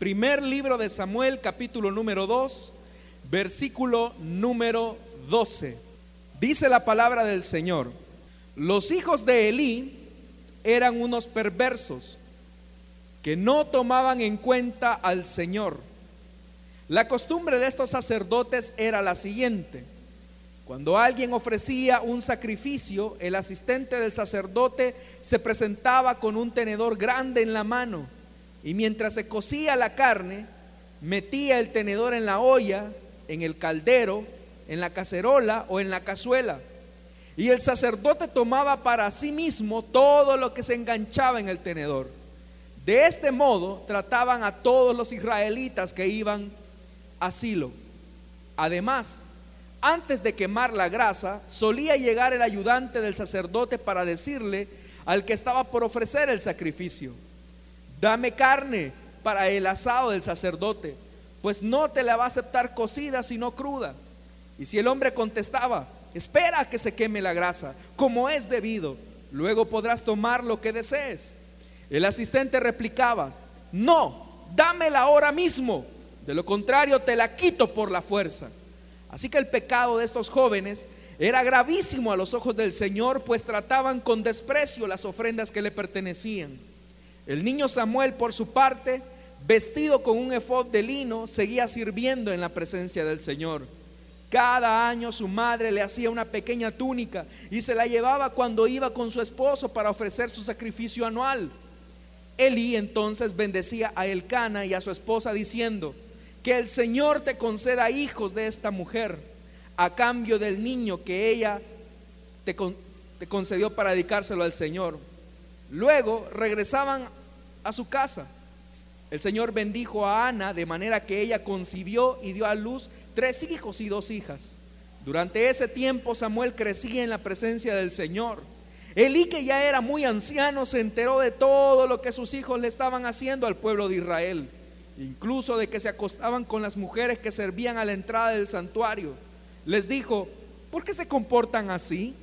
Primer libro de Samuel, capítulo número 2, versículo número 12. Dice la palabra del Señor, los hijos de Elí eran unos perversos que no tomaban en cuenta al Señor. La costumbre de estos sacerdotes era la siguiente. Cuando alguien ofrecía un sacrificio, el asistente del sacerdote se presentaba con un tenedor grande en la mano y mientras se cocía la carne, metía el tenedor en la olla, en el caldero, en la cacerola o en la cazuela. Y el sacerdote tomaba para sí mismo todo lo que se enganchaba en el tenedor. De este modo trataban a todos los israelitas que iban a Silo. Además, antes de quemar la grasa, solía llegar el ayudante del sacerdote para decirle al que estaba por ofrecer el sacrificio, dame carne para el asado del sacerdote, pues no te la va a aceptar cocida sino cruda. Y si el hombre contestaba, espera que se queme la grasa, como es debido, luego podrás tomar lo que desees. El asistente replicaba, no, dámela ahora mismo, de lo contrario te la quito por la fuerza. Así que el pecado de estos jóvenes era gravísimo a los ojos del Señor, pues trataban con desprecio las ofrendas que le pertenecían. El niño Samuel, por su parte, vestido con un efod de lino, seguía sirviendo en la presencia del Señor. Cada año su madre le hacía una pequeña túnica y se la llevaba cuando iba con su esposo para ofrecer su sacrificio anual. Elí entonces bendecía a Elcana y a su esposa diciendo, que el Señor te conceda hijos de esta mujer a cambio del niño que ella te, te concedió para dedicárselo al Señor. Luego regresaban a su casa. El Señor bendijo a Ana de manera que ella concibió y dio a luz tres hijos y dos hijas. Durante ese tiempo Samuel crecía en la presencia del Señor. Elí, que ya era muy anciano, se enteró de todo lo que sus hijos le estaban haciendo al pueblo de Israel, incluso de que se acostaban con las mujeres que servían a la entrada del santuario. Les dijo, ¿por qué se comportan así?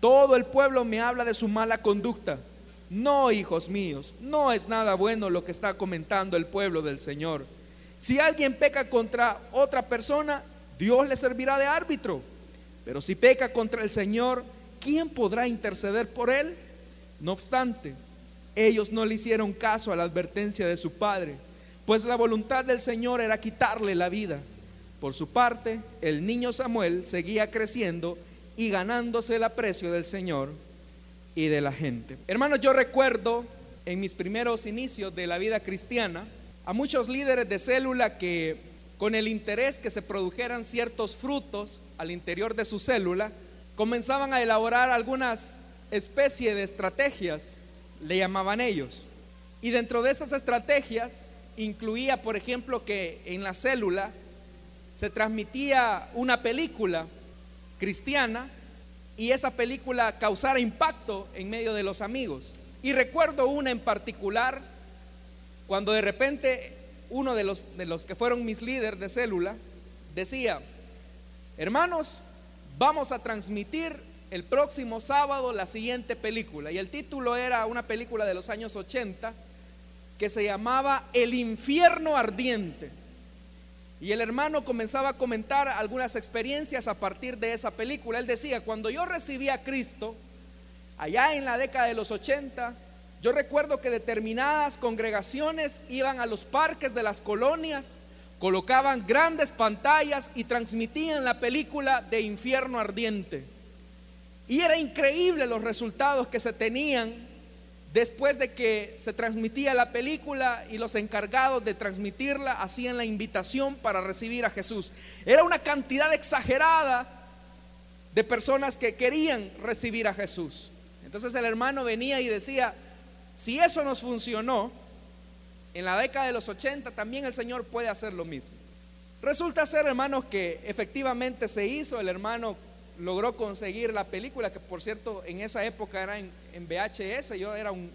Todo el pueblo me habla de su mala conducta. No, hijos míos, no es nada bueno lo que está comentando el pueblo del Señor. Si alguien peca contra otra persona, Dios le servirá de árbitro. Pero si peca contra el Señor, ¿quién podrá interceder por él? No obstante, ellos no le hicieron caso a la advertencia de su padre, pues la voluntad del Señor era quitarle la vida. Por su parte, el niño Samuel seguía creciendo y ganándose el aprecio del Señor y de la gente. Hermanos, yo recuerdo en mis primeros inicios de la vida cristiana a muchos líderes de célula que con el interés que se produjeran ciertos frutos al interior de su célula, comenzaban a elaborar algunas especies de estrategias, le llamaban ellos. Y dentro de esas estrategias incluía, por ejemplo, que en la célula se transmitía una película cristiana y esa película causara impacto en medio de los amigos. Y recuerdo una en particular, cuando de repente uno de los, de los que fueron mis líderes de célula decía, hermanos, vamos a transmitir el próximo sábado la siguiente película. Y el título era una película de los años 80 que se llamaba El infierno ardiente. Y el hermano comenzaba a comentar algunas experiencias a partir de esa película. Él decía, cuando yo recibí a Cristo, allá en la década de los 80, yo recuerdo que determinadas congregaciones iban a los parques de las colonias colocaban grandes pantallas y transmitían la película de Infierno Ardiente. Y era increíble los resultados que se tenían después de que se transmitía la película y los encargados de transmitirla hacían la invitación para recibir a Jesús. Era una cantidad exagerada de personas que querían recibir a Jesús. Entonces el hermano venía y decía, si eso nos funcionó, en la década de los 80 también el Señor puede hacer lo mismo. Resulta ser, hermanos, que efectivamente se hizo, el hermano logró conseguir la película, que por cierto en esa época era en, VHS, yo era un,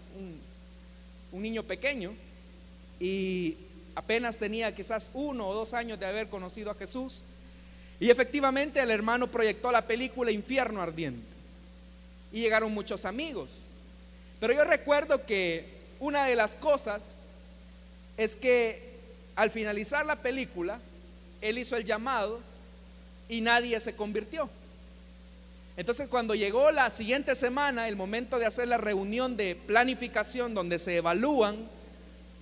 un niño pequeño y apenas tenía quizás uno o dos años de haber conocido a Jesús. Y efectivamente el hermano proyectó la película Infierno Ardiente. Y llegaron muchos amigos. Pero yo recuerdo que una de las cosas es que al finalizar la película, él hizo el llamado y nadie se convirtió. Entonces cuando llegó la siguiente semana, el momento de hacer la reunión de planificación donde se evalúan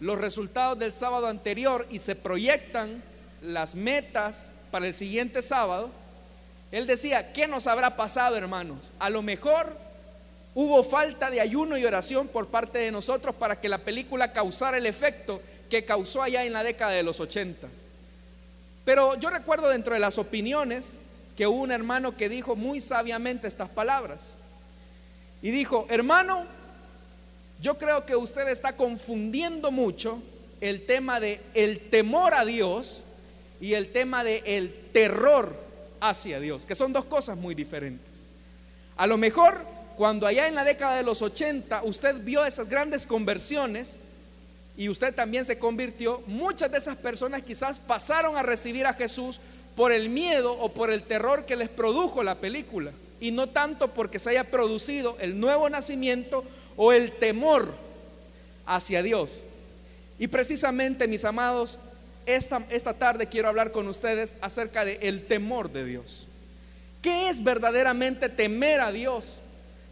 los resultados del sábado anterior y se proyectan las metas para el siguiente sábado, él decía, ¿qué nos habrá pasado hermanos? A lo mejor hubo falta de ayuno y oración por parte de nosotros para que la película causara el efecto que causó allá en la década de los 80. Pero yo recuerdo dentro de las opiniones que hubo un hermano que dijo muy sabiamente estas palabras. Y dijo, hermano, yo creo que usted está confundiendo mucho el tema de el temor a Dios y el tema de el terror hacia Dios, que son dos cosas muy diferentes. A lo mejor cuando allá en la década de los 80 usted vio esas grandes conversiones y usted también se convirtió, muchas de esas personas quizás pasaron a recibir a Jesús por el miedo o por el terror que les produjo la película y no tanto porque se haya producido el nuevo nacimiento o el temor hacia Dios. Y precisamente, mis amados, esta, esta tarde quiero hablar con ustedes acerca del el temor de Dios. ¿Qué es verdaderamente temer a Dios?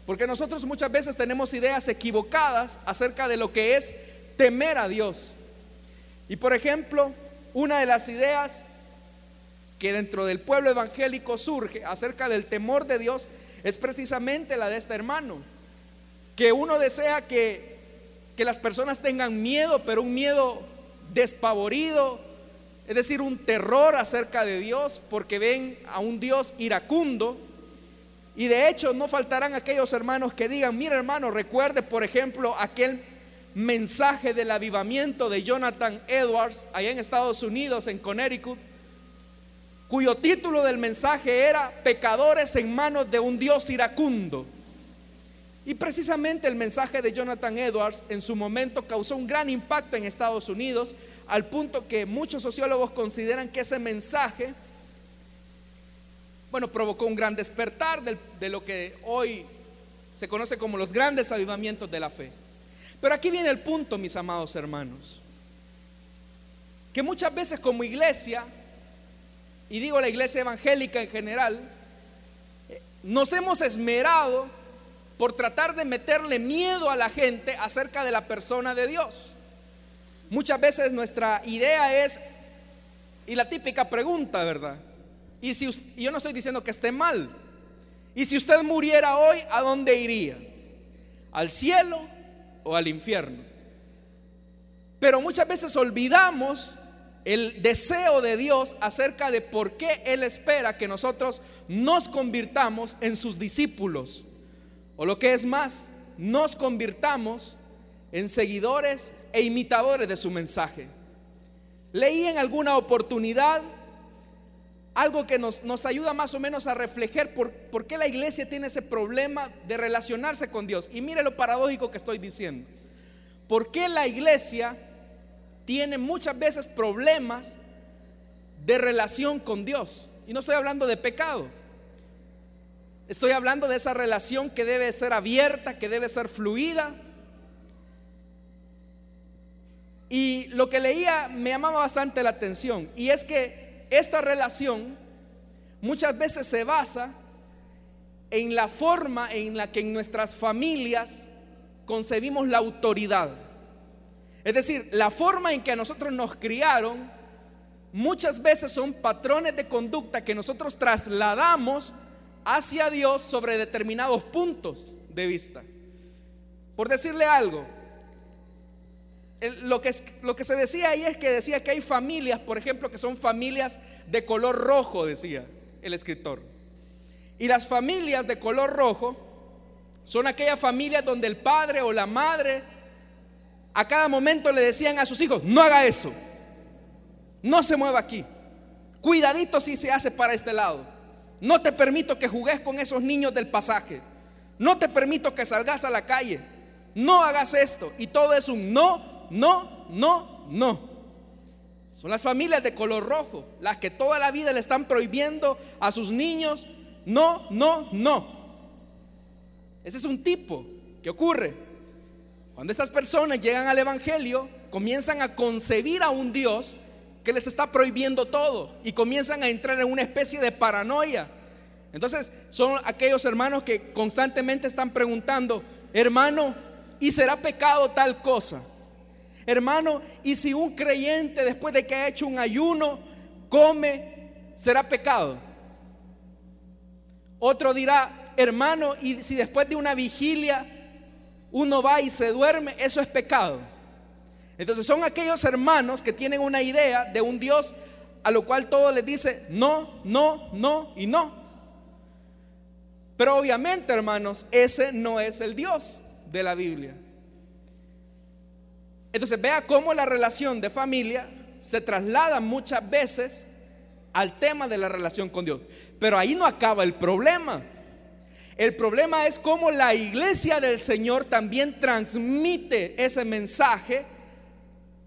Porque nosotros muchas veces tenemos ideas equivocadas acerca de lo que es temer a Dios. Y por ejemplo, una de las ideas que dentro del pueblo evangélico surge acerca del temor de Dios es precisamente la de este hermano. Que uno desea que, que las personas tengan miedo, pero un miedo despavorido, es decir, un terror acerca de Dios, porque ven a un Dios iracundo. Y de hecho no faltarán aquellos hermanos que digan, mira hermano, recuerde por ejemplo aquel mensaje del avivamiento de Jonathan Edwards allá en Estados Unidos, en Connecticut, cuyo título del mensaje era Pecadores en manos de un Dios iracundo. Y precisamente el mensaje de Jonathan Edwards en su momento causó un gran impacto en Estados Unidos, al punto que muchos sociólogos consideran que ese mensaje, bueno, provocó un gran despertar de, de lo que hoy se conoce como los grandes avivamientos de la fe. Pero aquí viene el punto, mis amados hermanos, que muchas veces como iglesia y digo la iglesia evangélica en general, nos hemos esmerado por tratar de meterle miedo a la gente acerca de la persona de Dios. Muchas veces nuestra idea es, y la típica pregunta, ¿verdad? Y si yo no estoy diciendo que esté mal, y si usted muriera hoy, ¿a dónde iría? ¿Al cielo o al infierno? Pero muchas veces olvidamos el deseo de Dios acerca de por qué Él espera que nosotros nos convirtamos en sus discípulos. O lo que es más, nos convirtamos en seguidores e imitadores de su mensaje. Leí en alguna oportunidad algo que nos, nos ayuda más o menos a reflejar por, por qué la iglesia tiene ese problema de relacionarse con Dios. Y mire lo paradójico que estoy diciendo. ¿Por qué la iglesia tiene muchas veces problemas de relación con Dios. Y no estoy hablando de pecado. Estoy hablando de esa relación que debe ser abierta, que debe ser fluida. Y lo que leía me llamaba bastante la atención. Y es que esta relación muchas veces se basa en la forma en la que en nuestras familias concebimos la autoridad. Es decir, la forma en que a nosotros nos criaron muchas veces son patrones de conducta que nosotros trasladamos hacia Dios sobre determinados puntos de vista. Por decirle algo, lo, que, se decía ahí es que decía que hay familias, por ejemplo, que son familias de color rojo, decía el escritor. Y las familias de color rojo son aquellas familias donde el padre o la madre a cada momento le decían a sus hijos, no haga eso, no se mueva aquí, cuidadito si se hace para este lado, no te permito que jugues con esos niños del pasaje, no te permito que salgas a la calle, no hagas esto, y todo es un no, no, no, no. Son las familias de color rojo, las que toda la vida le están prohibiendo a sus niños, no, no, no. Ese es un tipo que ocurre. Cuando estas personas llegan al Evangelio, comienzan a concebir a un Dios que les está prohibiendo todo y comienzan a entrar en una especie de paranoia. Entonces son aquellos hermanos que constantemente están preguntando, hermano, ¿y será pecado tal cosa? Hermano, ¿y si un creyente después de que ha hecho un ayuno come, será pecado? Otro dirá, hermano, ¿y si después de una vigilia uno va y se duerme, eso es pecado? Entonces son aquellos hermanos que tienen una idea de un Dios a lo cual todo les dice no, no, no y no. Pero obviamente, hermanos, ese no es el Dios de la Biblia. Entonces vea cómo la relación de familia se traslada muchas veces al tema de la relación con Dios. Pero ahí no acaba el problema. El problema es cómo la iglesia del Señor también transmite ese mensaje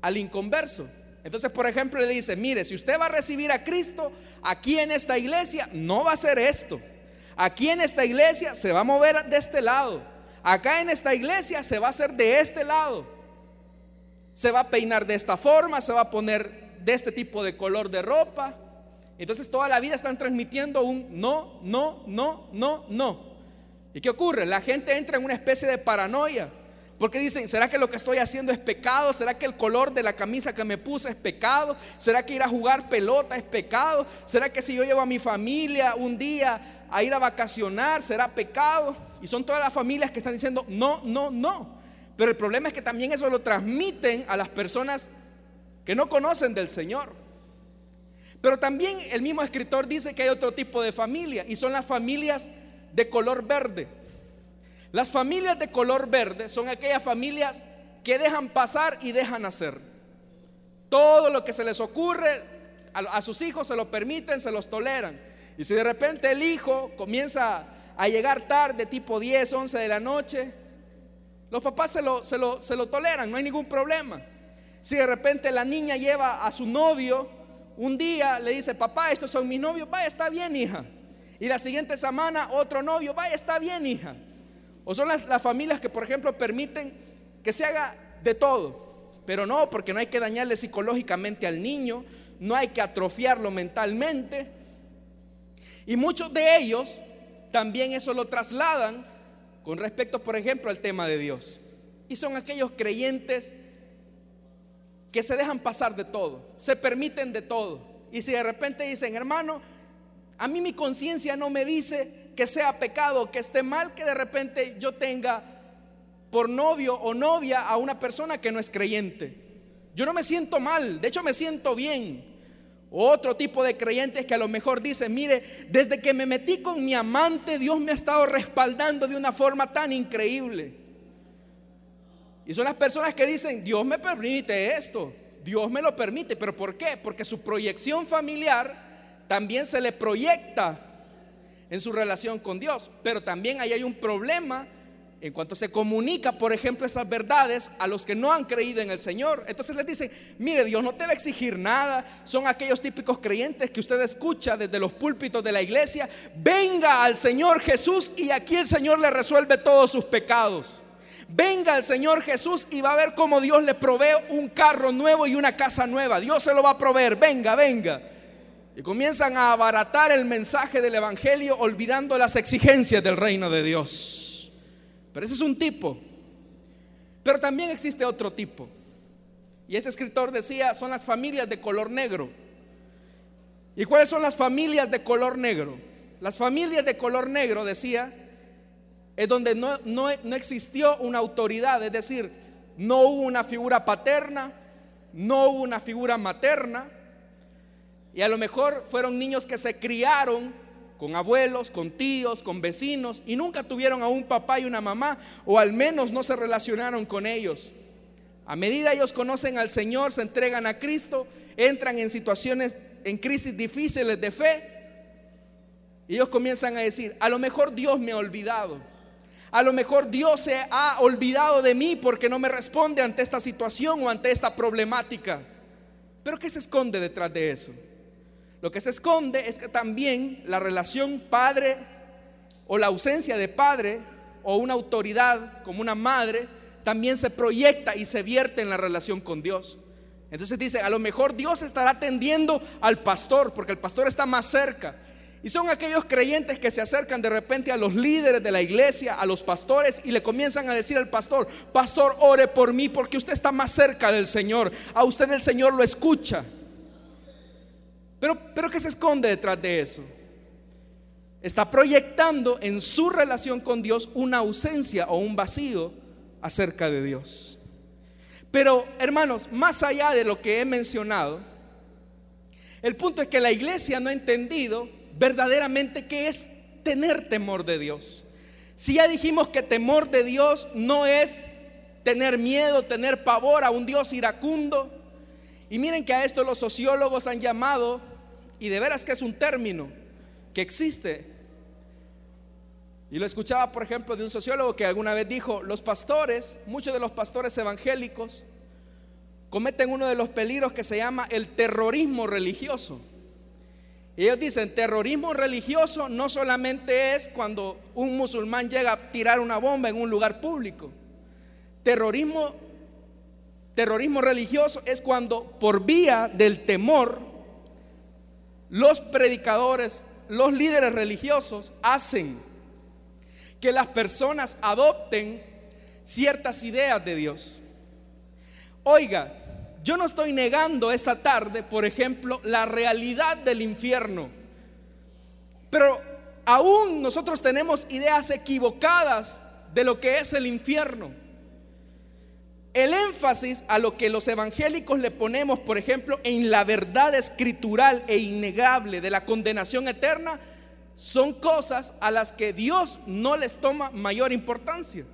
al inconverso. Entonces, por ejemplo, le dice, mire, si usted va a recibir a Cristo aquí en esta iglesia, no va a ser esto. Aquí en esta iglesia se va a mover de este lado. Acá en esta iglesia se va a hacer de este lado. Se va a peinar de esta forma, se va a poner de este tipo de color de ropa. Entonces toda la vida están transmitiendo un no, no, no, no, no. ¿Y qué ocurre? La gente entra en una especie de paranoia. Porque dicen, ¿será que lo que estoy haciendo es pecado? ¿Será que el color de la camisa que me puse es pecado? ¿Será que ir a jugar pelota es pecado? ¿Será que si yo llevo a mi familia un día a ir a vacacionar será pecado? Y son todas las familias que están diciendo, no, no, no. Pero el problema es que también eso lo transmiten a las personas que no conocen del Señor. Pero también el mismo escritor dice que hay otro tipo de familia y son las familias de color verde. Las familias de color verde son aquellas familias que dejan pasar y dejan hacer. Todo lo que se les ocurre a, sus hijos se lo permiten, se los toleran. Y si de repente el hijo comienza a llegar tarde, tipo 10, 11 de la noche, los papás se lo, se lo, se lo toleran, no hay ningún problema. Si de repente la niña lleva a su novio, un día le dice, papá, estos son mis novios, vaya, está bien, hija. Y la siguiente semana otro novio, vaya, está bien, hija. O son las, familias que, por ejemplo, permiten que se haga de todo. Pero no, porque no hay que dañarle psicológicamente al niño, no hay que atrofiarlo mentalmente. Y muchos de ellos también eso lo trasladan con respecto, por ejemplo, al tema de Dios. Y son aquellos creyentes que se dejan pasar de todo, se permiten de todo. Y si de repente dicen, hermano, a mí mi conciencia no me dice que sea pecado, que esté mal que de repente yo tenga por novio o novia a una persona que no es creyente. Yo no me siento mal, de hecho me siento bien. Otro tipo de creyentes que a lo mejor dicen, mire, desde que me metí con mi amante, Dios me ha estado respaldando de una forma tan increíble. Y son las personas que dicen, Dios me permite esto, Dios me lo permite, pero ¿por qué? Porque su proyección familiar también se le proyecta en su relación con Dios. Pero también ahí hay un problema en cuanto se comunica, por ejemplo, esas verdades a los que no han creído en el Señor. Entonces les dicen, mire, Dios no te va a exigir nada. Son aquellos típicos creyentes que usted escucha desde los púlpitos de la iglesia. Venga al Señor Jesús y aquí el Señor le resuelve todos sus pecados. Venga al Señor Jesús y va a ver cómo Dios le provee un carro nuevo y una casa nueva. Dios se lo va a proveer. Venga, venga. Y comienzan a abaratar el mensaje del Evangelio olvidando las exigencias del reino de Dios. Pero ese es un tipo. Pero también existe otro tipo. Y este escritor decía, son las familias de color negro. ¿Y cuáles son las familias de color negro? Las familias de color negro, decía, es donde no, no, no existió una autoridad, es decir, no hubo una figura paterna, no hubo una figura materna, y a lo mejor fueron niños que se criaron con abuelos, con tíos, con vecinos y nunca tuvieron a un papá y una mamá o al menos no se relacionaron con ellos. A medida ellos conocen al Señor, se entregan a Cristo, entran en situaciones, en crisis difíciles de fe y ellos comienzan a decir, a lo mejor Dios me ha olvidado. A lo mejor Dios se ha olvidado de mí porque no me responde ante esta situación o ante esta problemática. Pero ¿qué se esconde detrás de eso? Lo que se esconde es que también la relación padre o la ausencia de padre o una autoridad como una madre también se proyecta y se vierte en la relación con Dios. Entonces dice, a lo mejor Dios estará atendiendo al pastor, porque el pastor está más cerca. Y son aquellos creyentes que se acercan de repente a los líderes de la iglesia, a los pastores, y le comienzan a decir al pastor, pastor, ore por mí porque usted está más cerca del Señor. A usted el Señor lo escucha. Pero, pero ¿qué se esconde detrás de eso? Está proyectando en su relación con Dios una ausencia o un vacío acerca de Dios. Pero hermanos, más allá de lo que he mencionado, el punto es que la iglesia no ha entendido verdaderamente qué es tener temor de Dios. Si ya dijimos que temor de Dios no es tener miedo, tener pavor a un Dios iracundo. Y miren que a esto los sociólogos han llamado, y de veras que es un término que existe. Y lo escuchaba, por ejemplo, de un sociólogo que alguna vez dijo, los pastores, muchos de los pastores evangélicos, cometen uno de los peligros que se llama el terrorismo religioso. Y ellos dicen, terrorismo religioso no solamente es cuando un musulmán llega a tirar una bomba en un lugar público. Terrorismo, terrorismo religioso es cuando por vía del temor los predicadores, los líderes religiosos hacen que las personas adopten ciertas ideas de Dios. Oiga, yo no estoy negando esta tarde, por ejemplo, la realidad del infierno. Pero aún nosotros tenemos ideas equivocadas de lo que es el infierno. El énfasis a lo que los evangélicos le ponemos, por ejemplo, en la verdad escritural e innegable de la condenación eterna, son cosas a las que Dios no les toma mayor importancia.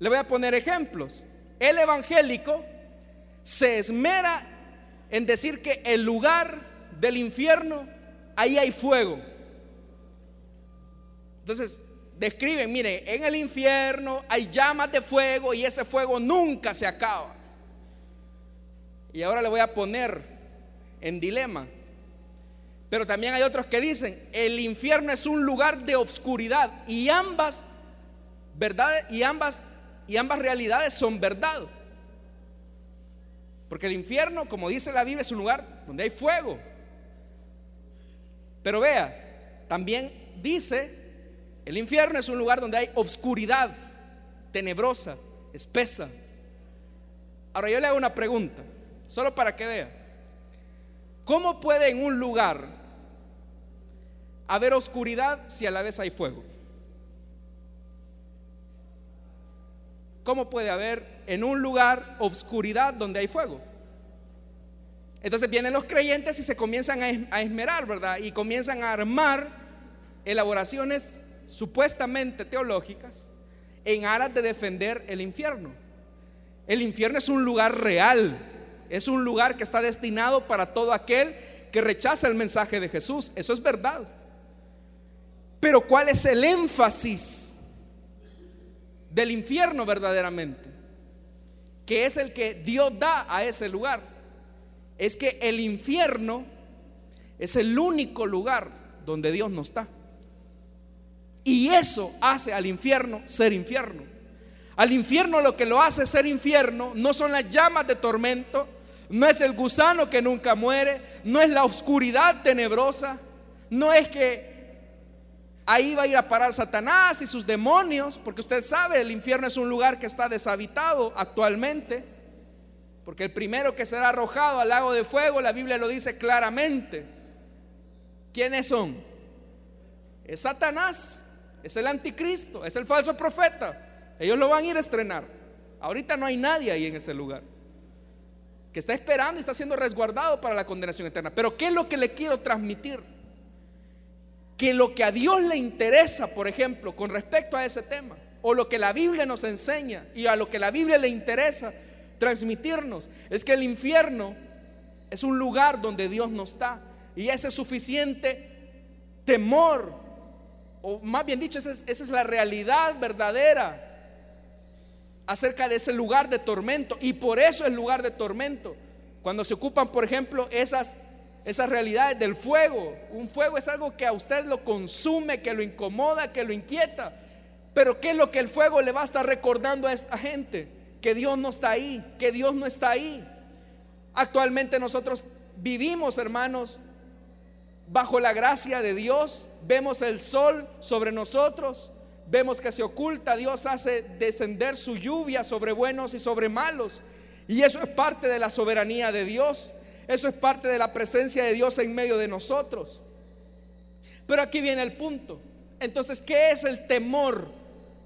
Le voy a poner ejemplos. El evangélico se esmera en decir que el lugar del infierno, ahí hay fuego. Entonces, describen, mire, en el infierno hay llamas de fuego y ese fuego nunca se acaba. Y ahora le voy a poner en dilema. Pero también hay otros que dicen, el infierno es un lugar de obscuridad y ambas verdades y ambas y ambas realidades son verdad. Porque el infierno, como dice la Biblia, es un lugar donde hay fuego. Pero vea, también dice, el infierno es un lugar donde hay obscuridad, tenebrosa, espesa. Ahora yo le hago una pregunta, solo para que vea. ¿Cómo puede en un lugar haber oscuridad si a la vez hay fuego? ¿Cómo puede haber en un lugar oscuridad donde hay fuego? Entonces vienen los creyentes y se comienzan a esmerar, ¿verdad? Y comienzan a armar elaboraciones supuestamente teológicas en aras de defender el infierno. El infierno es un lugar real, es un lugar que está destinado para todo aquel que rechaza el mensaje de Jesús. Eso es verdad. Pero ¿cuál es el énfasis del infierno verdaderamente, que es el que Dios da a ese lugar, es que el infierno es el único lugar donde Dios no está. Y eso hace al infierno ser infierno. Al infierno lo que lo hace ser infierno no son las llamas de tormento, no es el gusano que nunca muere, no es la oscuridad tenebrosa, no es que Ahí va a ir a parar Satanás y sus demonios, porque usted sabe, el infierno es un lugar que está deshabitado actualmente, porque el primero que será arrojado al lago de fuego, la Biblia lo dice claramente. ¿Quiénes son? Es Satanás, es el anticristo, es el falso profeta. Ellos lo van a ir a estrenar. Ahorita no hay nadie ahí en ese lugar que está esperando y está siendo resguardado para la condenación eterna. Pero ¿qué es lo que le quiero transmitir? que lo que a Dios le interesa, por ejemplo, con respecto a ese tema, o lo que la Biblia nos enseña y a lo que la Biblia le interesa transmitirnos, es que el infierno es un lugar donde Dios no está. Y ese suficiente temor, o más bien dicho, esa es, esa es la realidad verdadera acerca de ese lugar de tormento. Y por eso es lugar de tormento. Cuando se ocupan, por ejemplo, esas esas realidades del fuego. Un fuego es algo que a usted lo consume, que lo incomoda, que lo inquieta. Pero ¿qué es lo que el fuego le va a estar recordando a esta gente? Que Dios no está ahí, que Dios no está ahí. Actualmente nosotros vivimos, hermanos, bajo la gracia de Dios. Vemos el sol sobre nosotros. Vemos que se oculta. Dios hace descender su lluvia sobre buenos y sobre malos. Y eso es parte de la soberanía de Dios. Eso es parte de la presencia de Dios en medio de nosotros. Pero aquí viene el punto. Entonces, ¿qué es el temor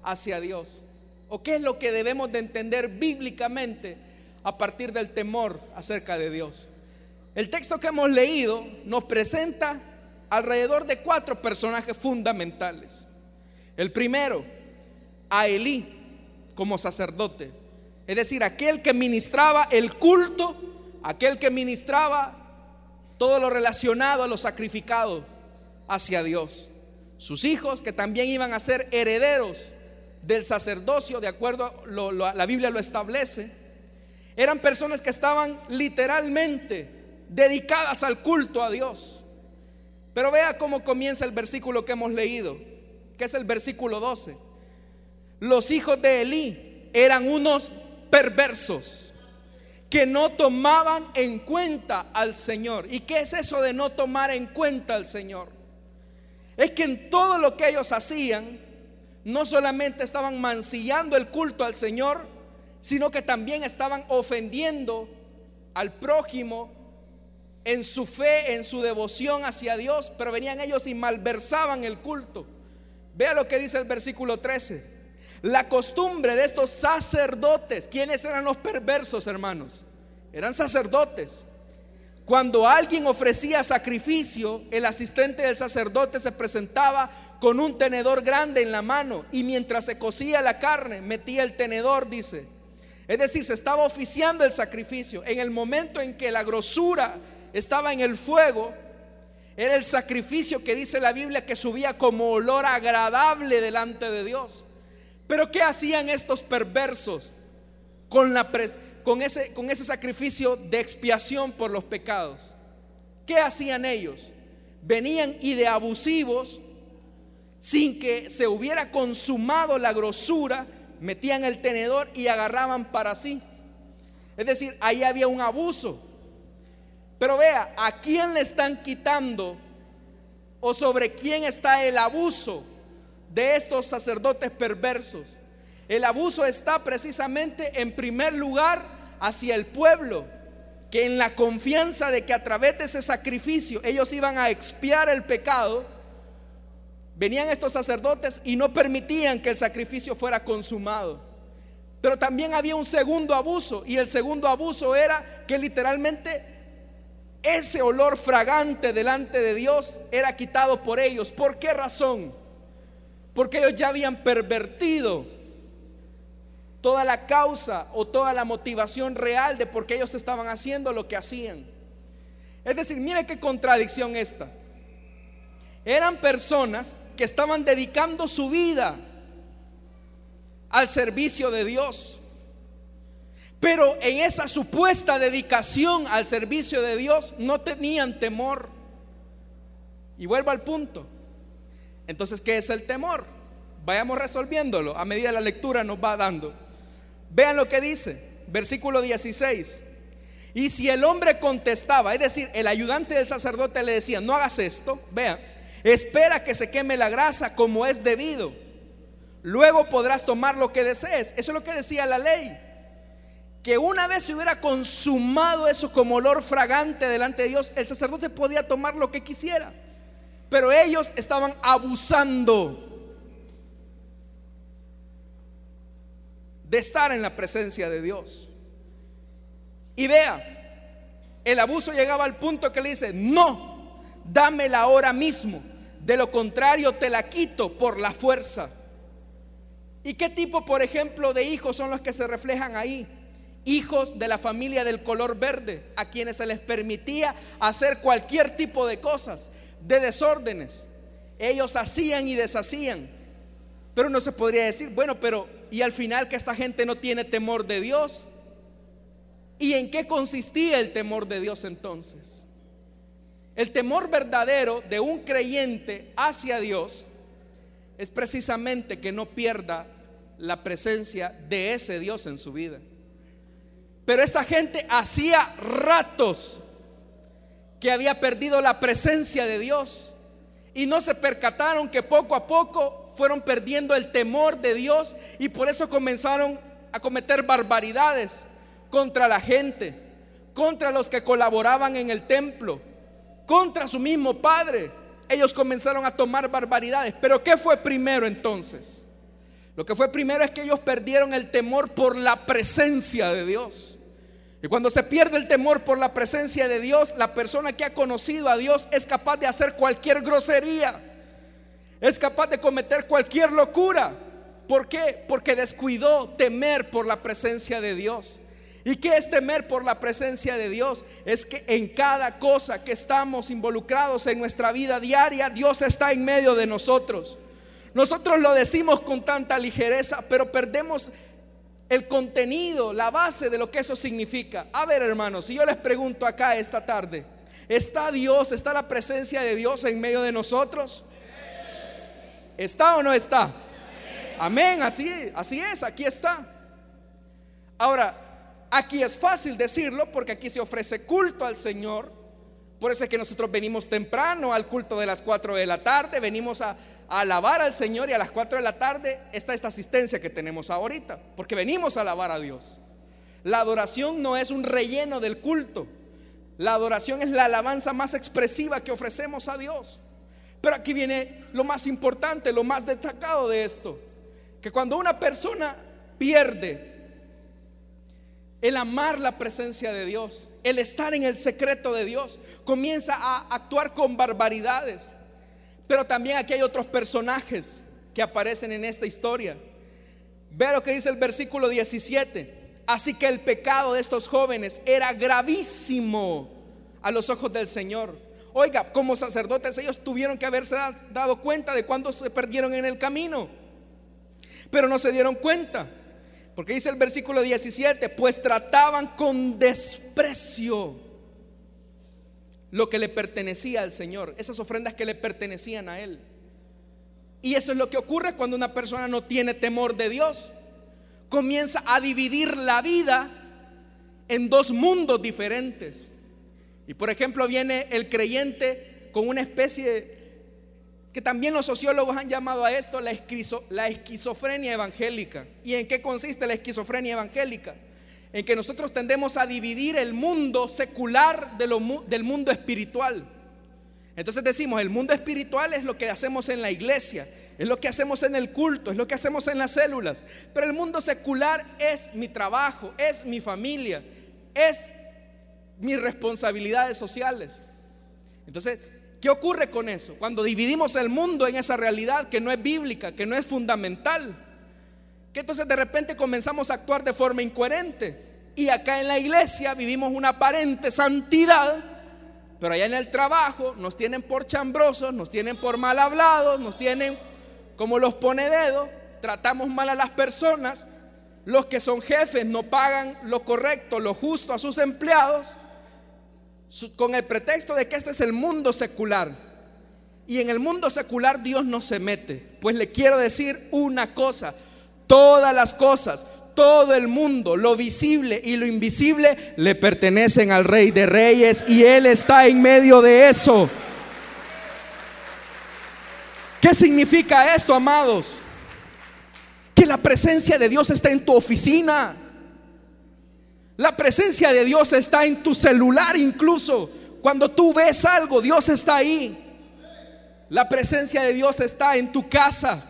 hacia Dios? ¿O qué es lo que debemos de entender bíblicamente a partir del temor acerca de Dios? El texto que hemos leído nos presenta alrededor de cuatro personajes fundamentales. El primero, a Elí como sacerdote, es decir, aquel que ministraba el culto, aquel que ministraba todo lo relacionado a lo sacrificado hacia Dios. Sus hijos que también iban a ser herederos del sacerdocio, de acuerdo a la Biblia lo establece, eran personas que estaban literalmente dedicadas al culto a Dios. Pero vea cómo comienza el versículo que hemos leído, que es el versículo 12. Los hijos de Elí eran unos perversos que no tomaban en cuenta al Señor. ¿Y qué es eso de no tomar en cuenta al Señor? Es que en todo lo que ellos hacían, no solamente estaban mancillando el culto al Señor, sino que también estaban ofendiendo al prójimo en su fe, en su devoción hacia Dios, pero venían ellos y malversaban el culto. Vea lo que dice el versículo 13. La costumbre de estos sacerdotes, ¿quiénes eran los perversos, hermanos? Eran sacerdotes. Cuando alguien ofrecía sacrificio, el asistente del sacerdote se presentaba con un tenedor grande en la mano y mientras se cocía la carne, metía el tenedor, dice. Es decir, se estaba oficiando el sacrificio. En el momento en que la grosura estaba en el fuego, era el sacrificio que dice la Biblia que subía como olor agradable delante de Dios. Pero ¿qué hacían estos perversos con, ese, ese sacrificio de expiación por los pecados? ¿Qué hacían ellos? Venían y de abusivos, sin que se hubiera consumado la grosura, metían el tenedor y agarraban para sí. Es decir, ahí había un abuso. Pero vea, ¿a quién le están quitando o sobre quién está el abuso de estos sacerdotes perversos? El abuso está precisamente en primer lugar hacia el pueblo, que en la confianza de que a través de ese sacrificio ellos iban a expiar el pecado, venían estos sacerdotes y no permitían que el sacrificio fuera consumado. Pero también había un segundo abuso y el segundo abuso era que literalmente ese olor fragante delante de Dios era quitado por ellos. ¿Por qué razón? Porque ellos ya habían pervertido toda la causa o toda la motivación real de por qué ellos estaban haciendo lo que hacían. Es decir, mire qué contradicción esta. Eran personas que estaban dedicando su vida al servicio de Dios. Pero en esa supuesta dedicación al servicio de Dios no tenían temor. Y vuelvo al punto. Entonces, ¿qué es el temor? Vayamos resolviéndolo a medida la lectura nos va dando. Vean lo que dice, versículo 16. Y si el hombre contestaba, es decir, el ayudante del sacerdote le decía, no hagas esto, vean, espera que se queme la grasa como es debido. Luego podrás tomar lo que desees. Eso es lo que decía la ley que una vez se hubiera consumado eso como olor fragante delante de Dios, el sacerdote podía tomar lo que quisiera. Pero ellos estaban abusando de estar en la presencia de Dios. Y vea, el abuso llegaba al punto que le dice, no, dámela ahora mismo, de lo contrario te la quito por la fuerza. ¿Y qué tipo, por ejemplo, de hijos son los que se reflejan ahí? Hijos de la familia del color verde, a quienes se les permitía hacer cualquier tipo de cosas, de desórdenes. Ellos hacían y deshacían. Pero no se podría decir, bueno, pero ¿y al final que esta gente no tiene temor de Dios? ¿Y en qué consistía el temor de Dios entonces? El temor verdadero de un creyente hacia Dios es precisamente que no pierda la presencia de ese Dios en su vida Pero esta gente hacía ratos que había perdido la presencia de Dios y no se percataron que poco a poco fueron perdiendo el temor de Dios y por eso comenzaron a cometer barbaridades contra la gente, contra los que colaboraban en el templo, contra su mismo padre. Ellos comenzaron a tomar barbaridades. Pero ¿qué fue primero entonces? Lo que fue primero es que ellos perdieron el temor por la presencia de Dios. Y cuando se pierde el temor por la presencia de Dios, la persona que ha conocido a Dios es capaz de hacer cualquier grosería. Es capaz de cometer cualquier locura. ¿Por qué? Porque descuidó temer por la presencia de Dios. ¿Y qué es temer por la presencia de Dios? Es que en cada cosa que estamos involucrados en nuestra vida diaria, Dios está en medio de nosotros. Nosotros lo decimos con tanta ligereza, pero perdemos el contenido, la base de lo que eso significa. A ver, hermanos, si yo les pregunto acá esta tarde, ¿está Dios, está la presencia de Dios en medio de nosotros? ¿Está o no está? Amén, así, así es, aquí está. Ahora, aquí es fácil decirlo porque aquí se ofrece culto al Señor. Por eso es que nosotros venimos temprano al culto de las 4 de la tarde, venimos a, alabar al Señor y a las 4 de la tarde está esta asistencia que tenemos ahorita, porque venimos a alabar a Dios. La adoración no es un relleno del culto, la adoración es la alabanza más expresiva que ofrecemos a Dios. Pero aquí viene lo más importante, lo más destacado de esto, que cuando una persona pierde el amar la presencia de Dios, el estar en el secreto de Dios, comienza a actuar con barbaridades. Pero también aquí hay otros personajes que aparecen en esta historia. Ve lo que dice el versículo 17. Así que el pecado de estos jóvenes era gravísimo a los ojos del Señor. Oiga, como sacerdotes ellos tuvieron que haberse dado cuenta de cuando se perdieron en el camino. Pero no se dieron cuenta. Porque dice el versículo 17, pues trataban con desprecio lo que le pertenecía al Señor, esas ofrendas que le pertenecían a Él. Y eso es lo que ocurre cuando una persona no tiene temor de Dios. Comienza a dividir la vida en dos mundos diferentes. Y por ejemplo viene el creyente con una especie que también los sociólogos han llamado a esto la, esquizofrenia evangélica. ¿Y en qué consiste la esquizofrenia evangélica? en que nosotros tendemos a dividir el mundo secular del mundo espiritual. Entonces decimos, el mundo espiritual es lo que hacemos en la iglesia, es lo que hacemos en el culto, es lo que hacemos en las células. Pero el mundo secular es mi trabajo, es mi familia, es mis responsabilidades sociales. Entonces, ¿qué ocurre con eso? Cuando dividimos el mundo en esa realidad que no es bíblica, que no es fundamental, que entonces de repente comenzamos a actuar de forma incoherente. Y acá en la iglesia vivimos una aparente santidad, pero allá en el trabajo nos tienen por chambrosos, nos tienen por mal hablados, nos tienen como los pone dedo, tratamos mal a las personas, los que son jefes no pagan lo correcto, lo justo a sus empleados, con el pretexto de que este es el mundo secular. Y en el mundo secular Dios no se mete. Pues le quiero decir una cosa, Todas las cosas, todo el mundo, lo visible y lo invisible, le pertenecen al Rey de Reyes y Él está en medio de eso. ¿Qué significa esto, amados? Que la presencia de Dios está en tu oficina. La presencia de Dios está en tu celular incluso. Cuando tú ves algo, Dios está ahí. La presencia de Dios está en tu casa.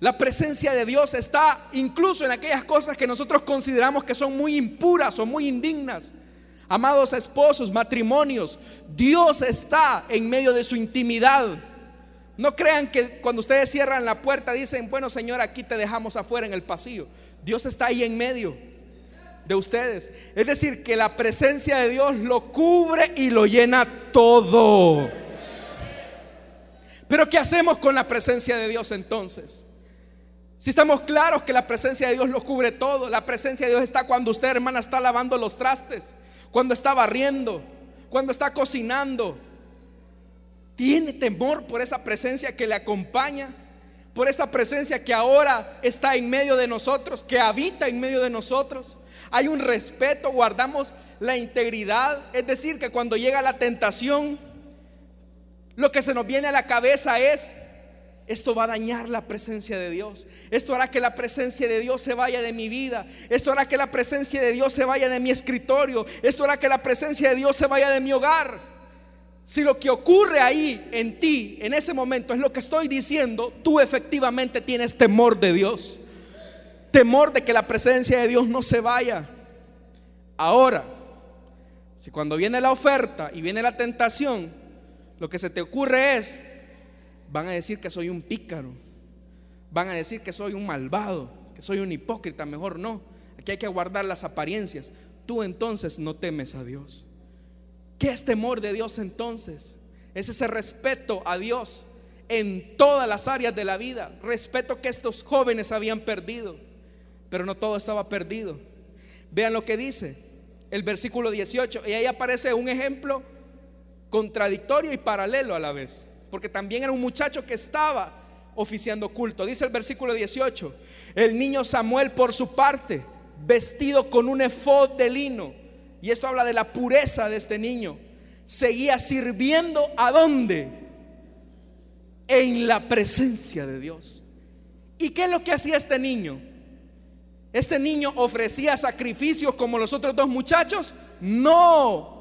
La presencia de Dios está incluso en aquellas cosas que nosotros consideramos que son muy impuras o muy indignas. Amados esposos, matrimonios, Dios está en medio de su intimidad. No crean que cuando ustedes cierran la puerta dicen, bueno Señor, aquí te dejamos afuera en el pasillo. Dios está ahí en medio de ustedes. Es decir, que la presencia de Dios lo cubre y lo llena todo. Pero ¿qué hacemos con la presencia de Dios entonces? Si estamos claros que la presencia de Dios lo cubre todo, la presencia de Dios está cuando usted, hermana, está lavando los trastes, cuando está barriendo, cuando está cocinando. Tiene temor por esa presencia que le acompaña. por esta presencia que ahora está en medio de nosotros, que habita en medio de nosotros. Hay un respeto, guardamos la integridad. Es decir, que cuando llega la tentación, lo que se nos viene a la cabeza es, esto va a dañar la presencia de Dios. Esto hará que la presencia de Dios se vaya de mi vida. Esto hará que la presencia de Dios se vaya de mi escritorio. Esto hará que la presencia de Dios se vaya de mi hogar. Si lo que ocurre ahí en ti, en ese momento, es lo que estoy diciendo, tú efectivamente tienes temor de Dios. Temor de que la presencia de Dios no se vaya. Ahora, si cuando viene la oferta y viene la tentación, lo que se te ocurre es, van a decir que soy un pícaro, van a decir que soy un malvado, que soy un hipócrita, mejor no. Aquí hay que guardar las apariencias. Tú entonces no temes a Dios. ¿Qué es temor de Dios entonces? Es ese respeto a Dios en todas las áreas de la vida. Respeto que estos jóvenes habían perdido, pero no todo estaba perdido. Vean lo que dice el versículo 18. Y ahí aparece un ejemplo contradictorio y paralelo a la vez. Porque también era un muchacho que estaba oficiando culto. Dice el versículo 18. El niño Samuel por su parte, vestido con un efod de lino y esto habla de la pureza de este niño, seguía sirviendo a dónde? En la presencia de Dios. ¿Y qué es lo que hacía este niño? ¿Este niño ofrecía sacrificios como los otros dos muchachos? No.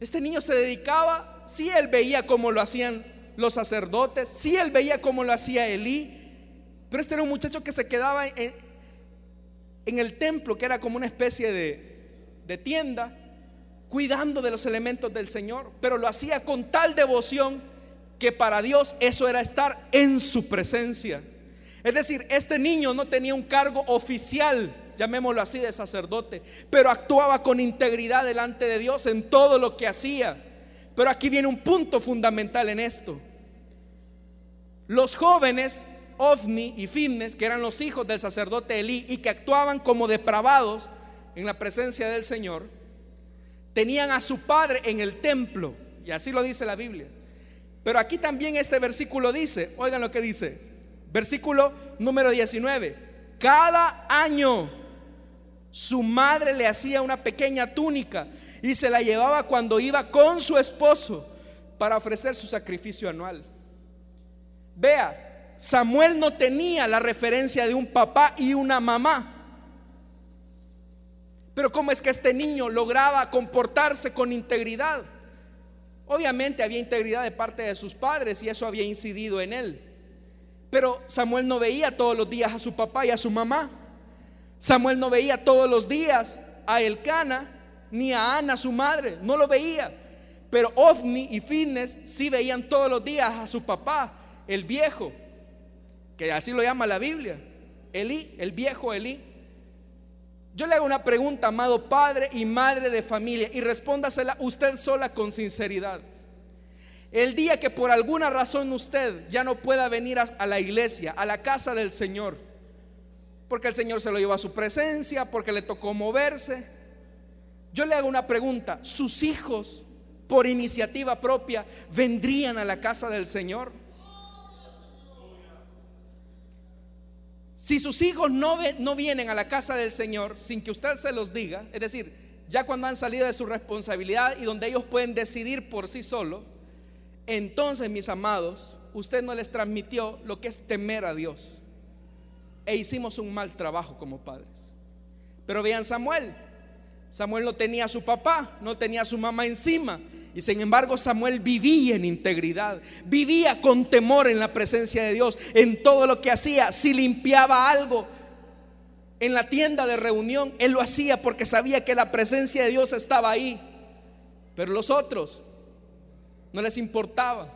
Este niño se dedicaba, si él veía cómo lo hacían los sacerdotes, si él veía cómo lo hacía Elí, pero este era un muchacho que se quedaba en el templo, que era como una especie de, tienda, cuidando de los elementos del Señor, pero lo hacía con tal devoción que para Dios eso era estar en su presencia. Es decir, este niño no tenía un cargo oficial, llamémoslo así, de sacerdote, pero actuaba con integridad delante de Dios en todo lo que hacía. Pero aquí viene un punto fundamental en esto. Los jóvenes Ofni y Finnes, que eran los hijos del sacerdote Elí y que actuaban como depravados en la presencia del Señor, tenían a su padre en el templo, y así lo dice la Biblia. Pero aquí también este versículo dice, oigan lo que dice, versículo número 19, cada año su madre le hacía una pequeña túnica y se la llevaba cuando iba con su esposo para ofrecer su sacrificio anual. Vea, Samuel no tenía la referencia de un papá y una mamá. Pero ¿cómo es que este niño lograba comportarse con integridad? Obviamente había integridad de parte de sus padres y eso había incidido en él. Pero Samuel no veía todos los días a su papá y a su mamá. Samuel no veía todos los días a Elcana ni a Ana, su madre. No lo veía. Pero Ofni y Fitness sí veían todos los días a su papá, el viejo que así lo llama la Biblia, Elí, el viejo Elí. Yo le hago una pregunta, amado padre y madre de familia, y respóndasela usted sola con sinceridad. El día que por alguna razón usted ya no pueda venir a, la iglesia, a la casa del Señor, porque el Señor se lo llevó a su presencia, porque le tocó moverse, yo le hago una pregunta, ¿sus hijos por iniciativa propia vendrían a la casa del Señor? Si sus hijos no, no vienen a la casa del Señor sin que usted se los diga, es decir, ya cuando han salido de su responsabilidad y donde ellos pueden decidir por sí solos, entonces, mis amados, usted no les transmitió lo que es temer a Dios. E hicimos un mal trabajo como padres. Pero vean Samuel. Samuel no tenía a su papá, no tenía a su mamá encima. Y sin embargo Samuel vivía en integridad, vivía con temor en la presencia de Dios, en todo lo que hacía. Si limpiaba algo en la tienda de reunión, él lo hacía porque sabía que la presencia de Dios estaba ahí. Pero los otros no les importaba.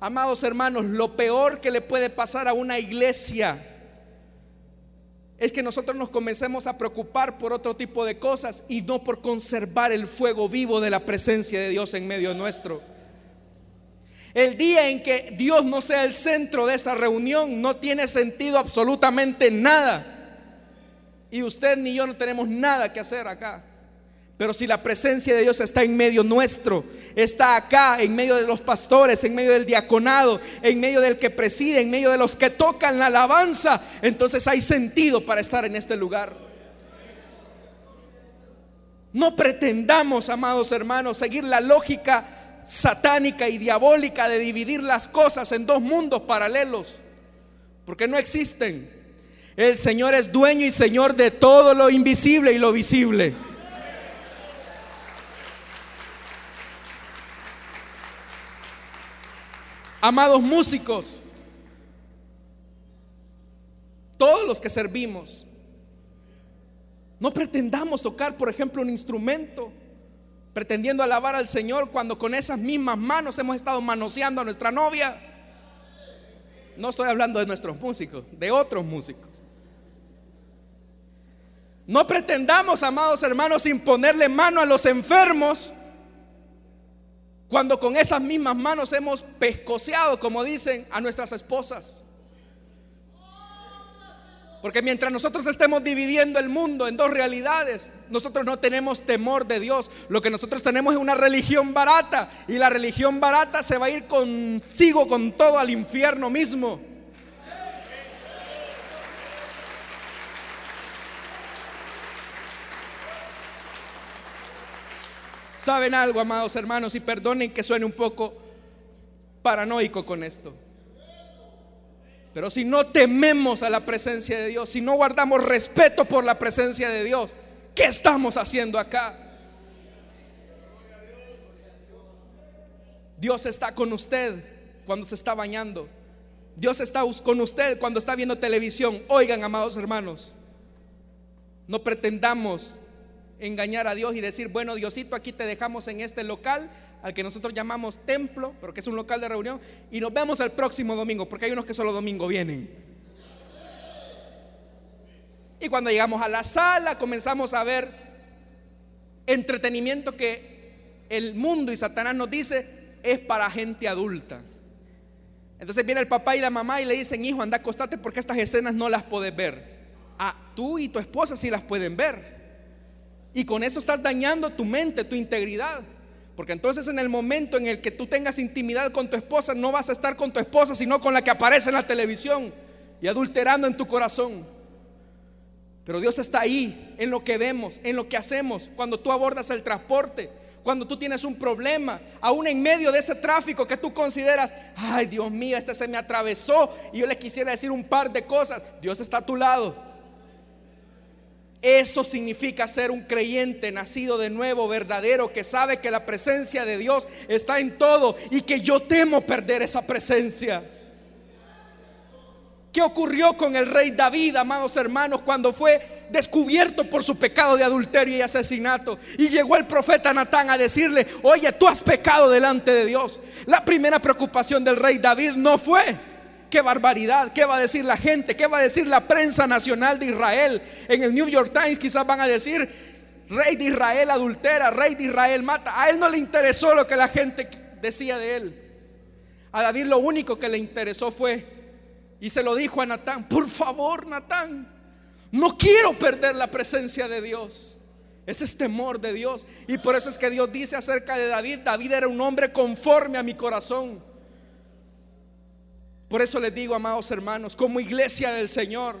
Amados hermanos, lo peor que le puede pasar a una iglesia es que nosotros nos comencemos a preocupar por otro tipo de cosas y no por conservar el fuego vivo de la presencia de Dios en medio nuestro. El día en que Dios no sea el centro de esta reunión no tiene sentido absolutamente nada. Y usted ni yo no tenemos nada que hacer acá. Pero si la presencia de Dios está en medio nuestro, está acá, en medio de los pastores, en medio del diaconado, en medio del que preside, en medio de los que tocan la alabanza, entonces hay sentido para estar en este lugar. No pretendamos, amados hermanos, seguir la lógica satánica y diabólica de dividir las cosas en dos mundos paralelos, porque no existen. El Señor es dueño y Señor de todo lo invisible y lo visible. Amados músicos, todos los que servimos, no pretendamos tocar, por ejemplo, un instrumento, pretendiendo alabar al Señor cuando con esas mismas manos hemos estado manoseando a nuestra novia. No estoy hablando de nuestros músicos, de otros músicos. No pretendamos, amados hermanos, imponerle mano a los enfermos cuando con esas mismas manos hemos pescoceado, como dicen, a nuestras esposas. Porque mientras nosotros estemos dividiendo el mundo en dos realidades, nosotros no tenemos temor de Dios. Lo que nosotros tenemos es una religión barata. Y la religión barata se va a ir consigo con todo al infierno mismo. ¿Saben algo, amados hermanos? Y perdonen que suene un poco paranoico con esto. Pero si no tememos a la presencia de Dios, si no guardamos respeto por la presencia de Dios, ¿qué estamos haciendo acá? Dios está con usted cuando se está bañando. Dios está con usted cuando está viendo televisión. Oigan, amados hermanos, no pretendamos engañar a Dios y decir, bueno, Diosito, aquí te dejamos en este local, al que nosotros llamamos templo, pero que es un local de reunión, y nos vemos el próximo domingo, porque hay unos que solo domingo vienen. Y cuando llegamos a la sala, comenzamos a ver entretenimiento que el mundo y Satanás nos dice es para gente adulta. Entonces viene el papá y la mamá y le dicen, hijo, anda, acostate porque estas escenas no las puedes ver. Ah, tú y tu esposa sí las pueden ver. Y con eso estás dañando tu mente, tu integridad. Porque entonces en el momento en el que tú tengas intimidad con tu esposa, no vas a estar con tu esposa, sino con la que aparece en la televisión y adulterando en tu corazón. Pero Dios está ahí, en lo que vemos, en lo que hacemos, cuando tú abordas el transporte, cuando tú tienes un problema, aún en medio de ese tráfico que tú consideras, ay Dios mío, este se me atravesó y yo le quisiera decir un par de cosas, Dios está a tu lado. Eso significa ser un creyente nacido de nuevo, verdadero, que sabe que la presencia de Dios está en todo y que yo temo perder esa presencia. ¿Qué ocurrió con el rey David, amados hermanos, cuando fue descubierto por su pecado de adulterio y asesinato? Y llegó el profeta Natán a decirle, oye, tú has pecado delante de Dios. La primera preocupación del rey David no fue qué barbaridad, qué va a decir la gente, qué va a decir la prensa nacional de Israel. En el New York Times quizás van a decir, rey de Israel adultera, rey de Israel mata. A él no le interesó lo que la gente decía de él. A David lo único que le interesó fue, y se lo dijo a Natán, por favor Natán, no quiero perder la presencia de Dios. Ese es temor de Dios. Y por eso es que Dios dice acerca de David, David era un hombre conforme a mi corazón. Por eso les digo, amados hermanos, como iglesia del Señor,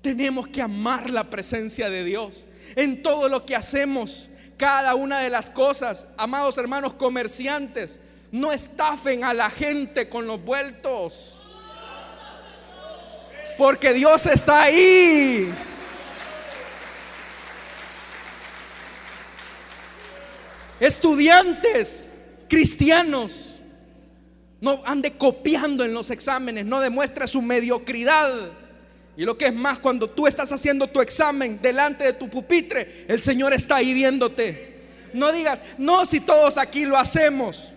tenemos que amar la presencia de Dios en todo lo que hacemos, cada una de las cosas. Amados hermanos comerciantes, no estafen a la gente con los vueltos. Porque Dios está ahí. Estudiantes cristianos no ande copiando en los exámenes, no demuestre su mediocridad. Y lo que es más, cuando tú estás haciendo tu examen delante de tu pupitre, el Señor está ahí viéndote. No digas, no, si todos aquí lo hacemos.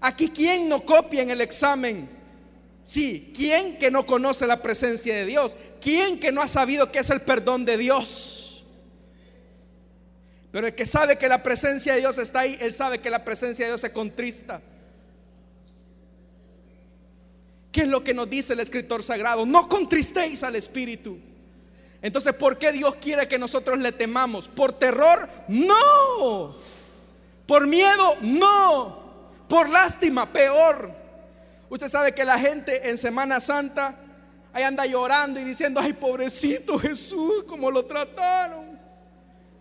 Aquí, ¿quién no copia en el examen? Sí, ¿quién que no conoce la presencia de Dios? ¿Quién que no ha sabido qué es el perdón de Dios? Pero el que sabe que la presencia de Dios está ahí, él sabe que la presencia de Dios se contrista. ¿Qué es lo que nos dice el escritor sagrado? No contristéis al Espíritu. Entonces, ¿por qué Dios quiere que nosotros le temamos? ¿Por terror? No. ¿Por miedo? No. ¿Por lástima? Peor. Usted sabe que la gente en Semana Santa ahí anda llorando y diciendo, ay pobrecito Jesús, cómo lo trataron.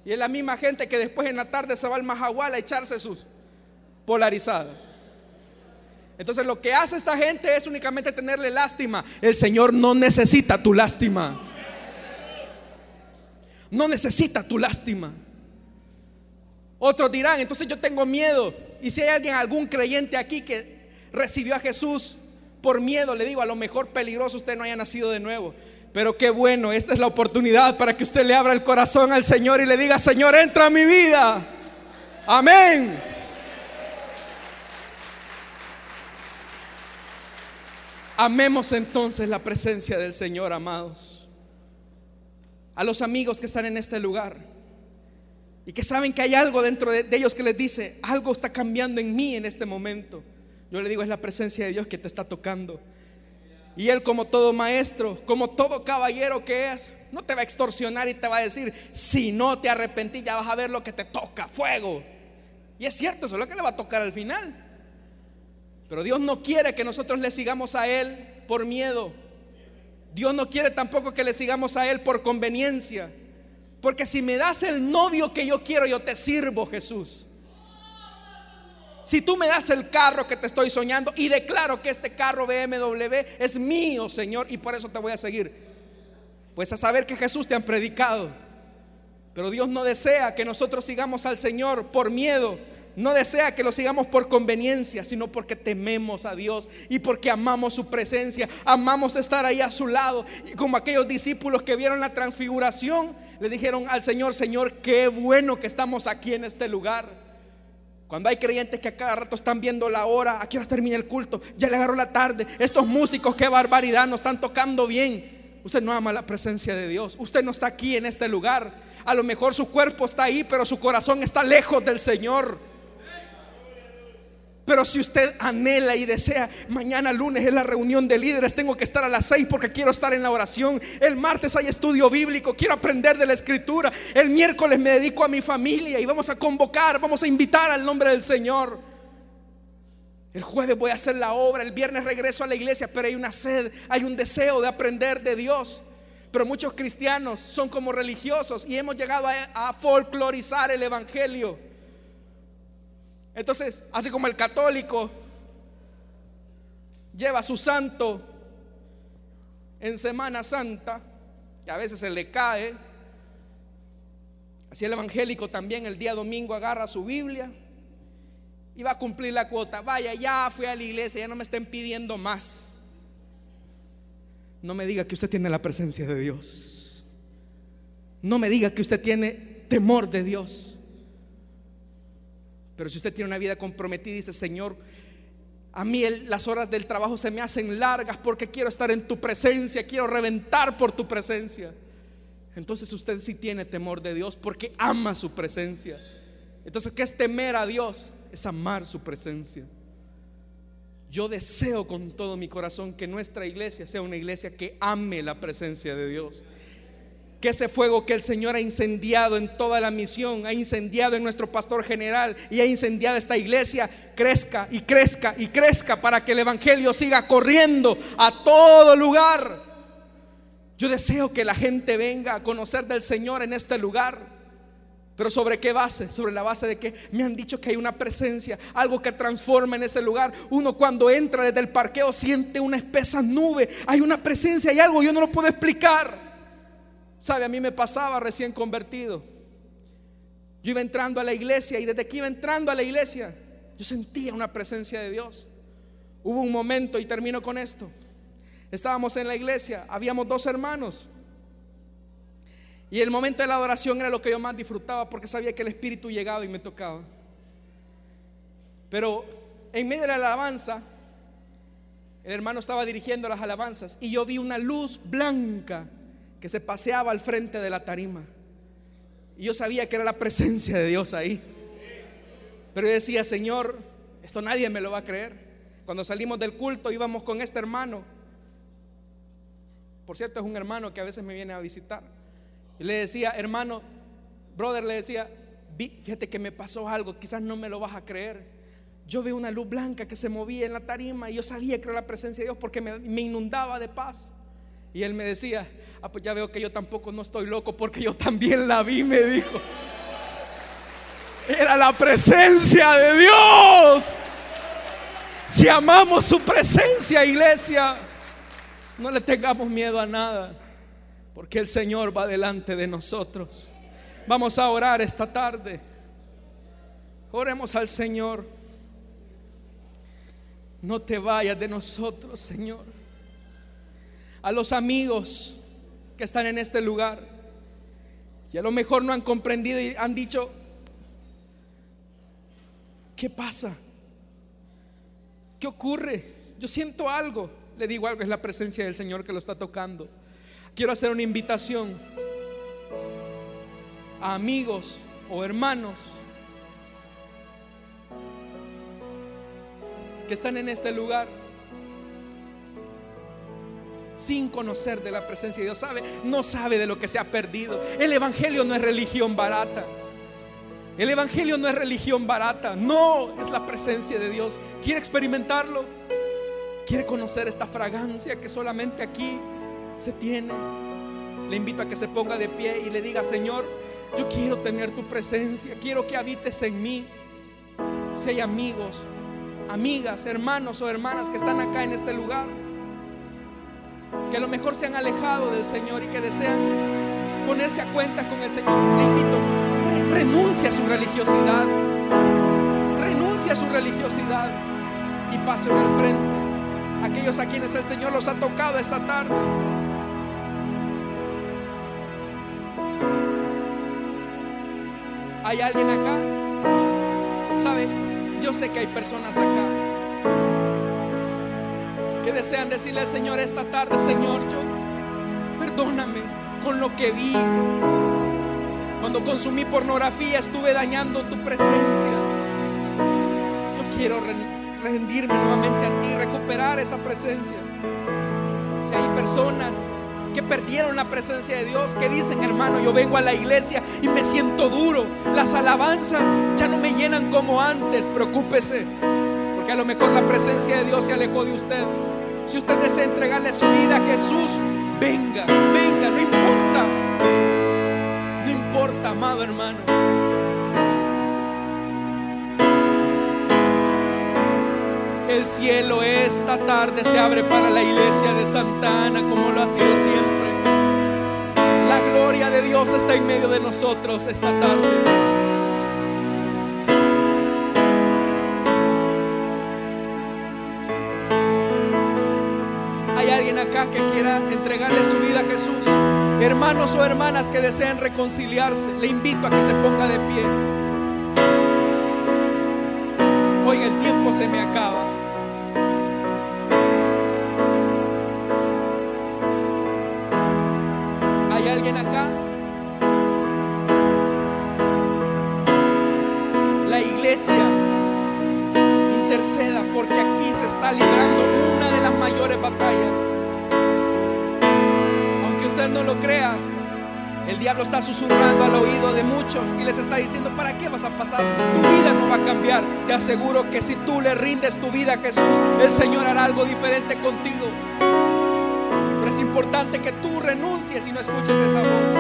Y es la misma gente que después en la tarde se va al Mahahual a echarse sus polarizadas. Entonces lo que hace esta gente es únicamente tenerle lástima. El Señor no necesita tu lástima. No necesita tu lástima. Otros dirán, entonces yo tengo miedo. Y si hay alguien, algún creyente aquí que recibió a Jesús por miedo, le digo, a lo mejor peligroso usted no haya nacido de nuevo. Pero qué bueno, esta es la oportunidad para que usted le abra el corazón al Señor y le diga, Señor, entra a mi vida. Amén. Amemos entonces la presencia del Señor, amados. A los amigos que están en este lugar y que saben que hay algo dentro de, ellos que les dice, algo está cambiando en mí en este momento. Yo le digo, es la presencia de Dios que te está tocando. Y Él como todo maestro, como todo caballero que es, no te va a extorsionar y te va a decir, si no te arrepentí ya vas a ver lo que te toca, fuego. Y es cierto, eso es lo que le va a tocar al final. Pero Dios no quiere que nosotros le sigamos a Él por miedo. Dios no quiere tampoco que le sigamos a Él por conveniencia. Porque si me das el novio que yo quiero, yo te sirvo, Jesús. Si tú me das el carro que te estoy soñando y declaro que este carro BMW es mío, Señor, y por eso te voy a seguir, pues a saber que Jesús te han predicado. Pero Dios no desea que nosotros sigamos al Señor por miedo, no desea que lo sigamos por conveniencia, sino porque tememos a Dios y porque amamos su presencia, amamos estar ahí a su lado. Y como aquellos discípulos que vieron la transfiguración, le dijeron al Señor, Señor, qué bueno que estamos aquí en este lugar. Cuando hay creyentes que a cada rato están viendo la hora, a qué hora termina el culto, ya le agarró la tarde, estos músicos, qué barbaridad, no están tocando bien. Usted no ama la presencia de Dios, usted no está aquí en este lugar. A lo mejor su cuerpo está ahí, pero su corazón está lejos del Señor. Pero si usted anhela y desea, mañana lunes es la reunión de líderes, tengo que estar a las seis porque quiero estar en la oración. El martes hay estudio bíblico, quiero aprender de la escritura. El miércoles me dedico a mi familia y vamos a convocar, vamos a invitar al nombre del Señor. El jueves voy a hacer la obra, el viernes regreso a la iglesia, pero hay una sed, hay un deseo de aprender de Dios. Pero muchos cristianos son como religiosos y hemos llegado a, a folclorizar el Evangelio. Entonces, así como el católico lleva su santo en Semana Santa, que a veces se le cae, así el evangélico también el día domingo agarra su Biblia y va a cumplir la cuota. Vaya, ya fui a la iglesia, ya no me estén pidiendo más. No me diga que usted tiene la presencia de Dios. No me diga que usted tiene temor de Dios. Pero si usted tiene una vida comprometida y dice, Señor, a mí las horas del trabajo se me hacen largas porque quiero estar en tu presencia, quiero reventar por tu presencia. Entonces usted sí tiene temor de Dios porque ama su presencia. Entonces, ¿qué es temer a Dios? Es amar su presencia. Yo deseo con todo mi corazón que nuestra iglesia sea una iglesia que ame la presencia de Dios que ese fuego que el Señor ha incendiado en toda la misión, ha incendiado en nuestro pastor general y ha incendiado esta iglesia, crezca y crezca y crezca para que el Evangelio siga corriendo a todo lugar. Yo deseo que la gente venga a conocer del Señor en este lugar. Pero sobre qué base? Sobre la base de que me han dicho que hay una presencia, algo que transforma en ese lugar. Uno cuando entra desde el parqueo siente una espesa nube, hay una presencia, hay algo, yo no lo puedo explicar. Sabe, a mí me pasaba recién convertido. Yo iba entrando a la iglesia y desde que iba entrando a la iglesia, yo sentía una presencia de Dios. Hubo un momento, y termino con esto. Estábamos en la iglesia, habíamos dos hermanos. Y el momento de la adoración era lo que yo más disfrutaba porque sabía que el Espíritu llegaba y me tocaba. Pero en medio de la alabanza, el hermano estaba dirigiendo las alabanzas y yo vi una luz blanca que se paseaba al frente de la tarima. Y yo sabía que era la presencia de Dios ahí. Pero yo decía, Señor, esto nadie me lo va a creer. Cuando salimos del culto íbamos con este hermano. Por cierto, es un hermano que a veces me viene a visitar. Y le decía, hermano, brother, le decía, fíjate que me pasó algo, quizás no me lo vas a creer. Yo veo una luz blanca que se movía en la tarima y yo sabía que era la presencia de Dios porque me, me inundaba de paz. Y él me decía, ah, pues ya veo que yo tampoco no estoy loco porque yo también la vi, me dijo. Era la presencia de Dios. Si amamos su presencia, iglesia, no le tengamos miedo a nada, porque el Señor va delante de nosotros. Vamos a orar esta tarde. Oremos al Señor. No te vayas de nosotros, Señor. A los amigos que están en este lugar y a lo mejor no han comprendido y han dicho, ¿qué pasa? ¿Qué ocurre? Yo siento algo. Le digo algo, es la presencia del Señor que lo está tocando. Quiero hacer una invitación a amigos o hermanos que están en este lugar sin conocer de la presencia de Dios. ¿Sabe? No sabe de lo que se ha perdido. El Evangelio no es religión barata. El Evangelio no es religión barata. No, es la presencia de Dios. ¿Quiere experimentarlo? ¿Quiere conocer esta fragancia que solamente aquí se tiene? Le invito a que se ponga de pie y le diga, Señor, yo quiero tener tu presencia. Quiero que habites en mí. Si hay amigos, amigas, hermanos o hermanas que están acá en este lugar que a lo mejor se han alejado del Señor y que desean ponerse a cuenta con el Señor, le invito, renuncia a su religiosidad, renuncia a su religiosidad y pase al frente. Aquellos a quienes el Señor los ha tocado esta tarde. ¿Hay alguien acá? ¿Sabe? Yo sé que hay personas acá desean decirle al Señor esta tarde, Señor, yo perdóname con lo que vi. Cuando consumí pornografía estuve dañando tu presencia. Yo quiero rendirme nuevamente a ti, recuperar esa presencia. Si hay personas que perdieron la presencia de Dios, que dicen, hermano, yo vengo a la iglesia y me siento duro. Las alabanzas ya no me llenan como antes. Preocúpese, porque a lo mejor la presencia de Dios se alejó de usted. Si usted desea entregarle su vida a Jesús, venga, venga, no importa. No importa, amado hermano. El cielo esta tarde se abre para la iglesia de Santa Ana como lo ha sido siempre. La gloria de Dios está en medio de nosotros esta tarde. Que quiera entregarle su vida a Jesús, hermanos o hermanas que desean reconciliarse, le invito a que se ponga de pie. Oiga, el tiempo se me acaba. No lo crea, el diablo está susurrando al oído de muchos y les está diciendo, ¿para qué vas a pasar? Tu vida no va a cambiar. Te aseguro que si tú le rindes tu vida a Jesús, el Señor hará algo diferente contigo. Pero es importante que tú renuncies y no escuches esa voz.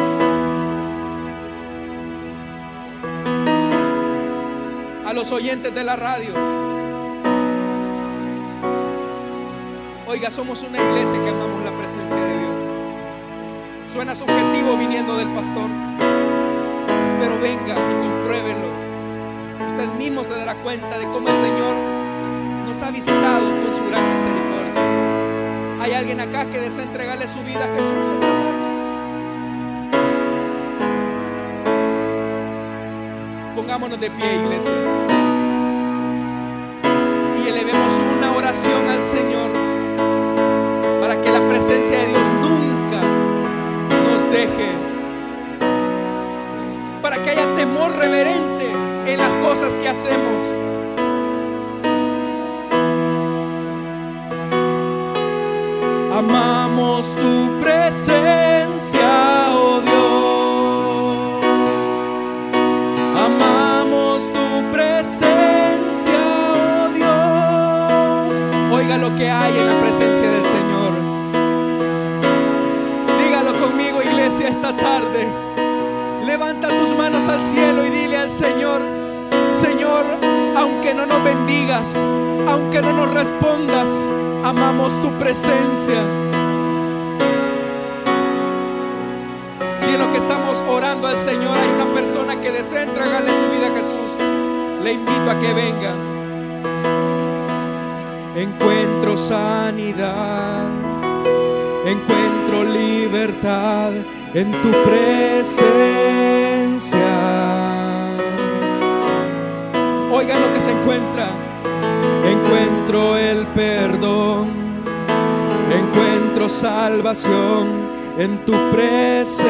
A los oyentes de la radio. Oiga, somos una iglesia que amamos la presencia de Dios. Suena subjetivo viniendo del pastor, pero venga y compruébelo. Usted mismo se dará cuenta de cómo el Señor nos ha visitado con su gran misericordia. ¿Hay alguien acá que desea entregarle su vida a Jesús esta tarde? Pongámonos de pie, iglesia. Y elevemos una oración al Señor para que la presencia de Dios deje. Para que haya temor reverente en las cosas que hacemos. Amamos tu presencia, oh Dios. Amamos tu presencia, oh Dios. Oiga lo que hay en la presencia de Dios. Tarde. Levanta tus manos al cielo y dile al Señor, Señor, aunque no nos bendigas, aunque no nos respondas, amamos tu presencia. Si en lo que estamos orando al Señor hay una persona que desea entregarle su vida a Jesús, le invito a que venga. Encuentro sanidad, encuentro libertad en tu presencia. Oigan lo que se encuentra. Encuentro el perdón, encuentro salvación en tu presencia.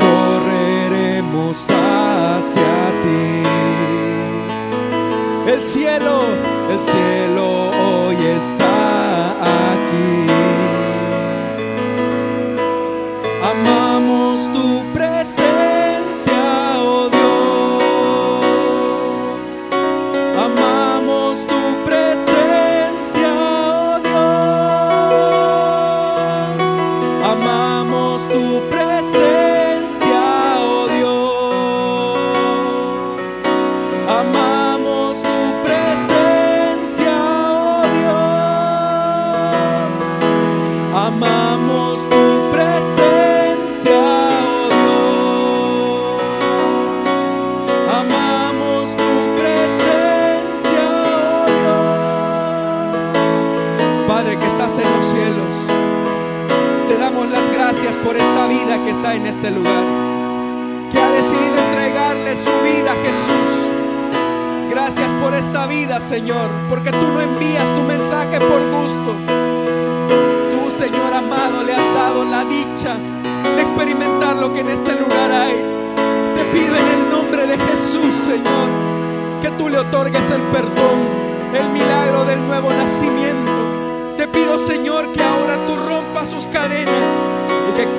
Correremos hacia ti. El cielo, el cielo está aquí.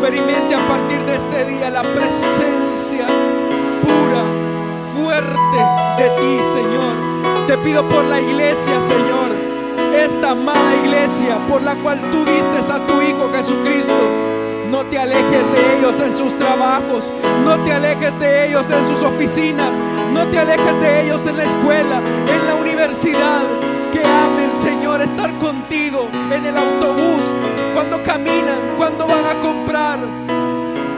Experimente a partir de este día la presencia pura, fuerte de ti, Señor. Te pido por la iglesia, Señor, esta amada iglesia por la cual tú diste a tu Hijo Jesucristo. No te alejes de ellos en sus trabajos, no te alejes de ellos en sus oficinas, no te alejes de ellos en la escuela, en la universidad. Señor, estar contigo en el autobús, cuando caminan, cuando van a comprar.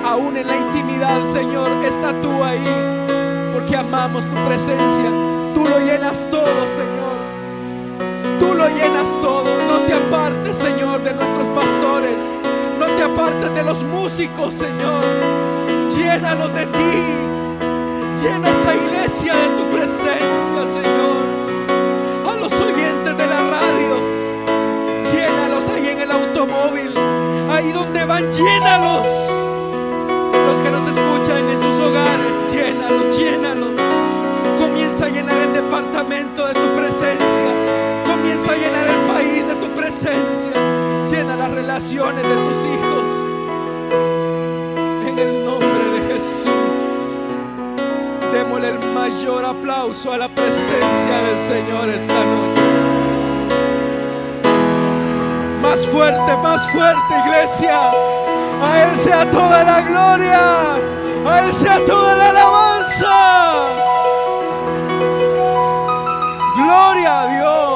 Aún en la intimidad, Señor, está tú ahí, porque amamos tu presencia. Tú lo llenas todo, Señor. Tú lo llenas todo. No te apartes, Señor, de nuestros pastores. No te apartes de los músicos, Señor. Llénalos de ti. Llena esta iglesia de tu presencia, Señor. Ahí donde van, llénalos. Los que nos escuchan en sus hogares, llénalos, llénalos. Comienza a llenar el departamento de tu presencia. Comienza a llenar el país de tu presencia. Llena las relaciones de tus hijos. En el nombre de Jesús. Démosle el mayor aplauso a la presencia del Señor esta noche. Más fuerte, más fuerte, iglesia. A Él sea toda la gloria. A Él sea toda la alabanza. Gloria a Dios.